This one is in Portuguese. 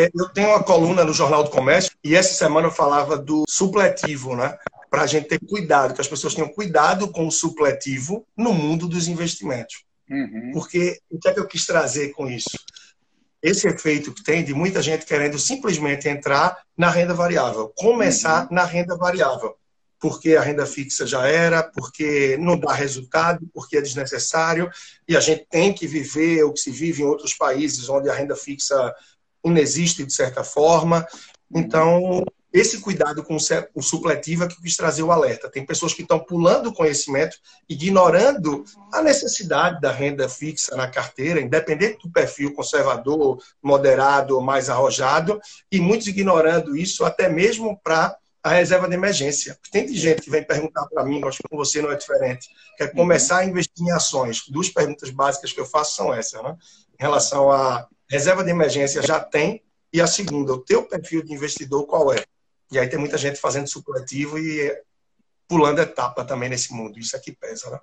é, eu tenho uma coluna no Jornal do Comércio e essa semana eu falava do supletivo, né? Para a gente ter cuidado, que as pessoas tenham cuidado com o supletivo no mundo dos investimentos. Uhum. Porque o que é que eu quis trazer com isso? Esse efeito que tem de muita gente querendo simplesmente entrar na renda variável, começar uhum. na renda variável porque a renda fixa já era, porque não dá resultado, porque é desnecessário, e a gente tem que viver o que se vive em outros países onde a renda fixa inexiste de certa forma. Então, esse cuidado com o supletivo é que quis trazer o alerta. Tem pessoas que estão pulando o conhecimento, ignorando a necessidade da renda fixa na carteira, independente do perfil conservador, moderado ou mais arrojado, e muitos ignorando isso até mesmo para a reserva de emergência. Tem de gente que vem perguntar para mim, acho que com você não é diferente, quer uhum. começar a investir em ações. Duas perguntas básicas que eu faço são essas, né? Em relação à reserva de emergência, já tem? E a segunda, o teu perfil de investidor qual é? E aí tem muita gente fazendo supletivo e pulando etapa também nesse mundo. Isso aqui pesa, né?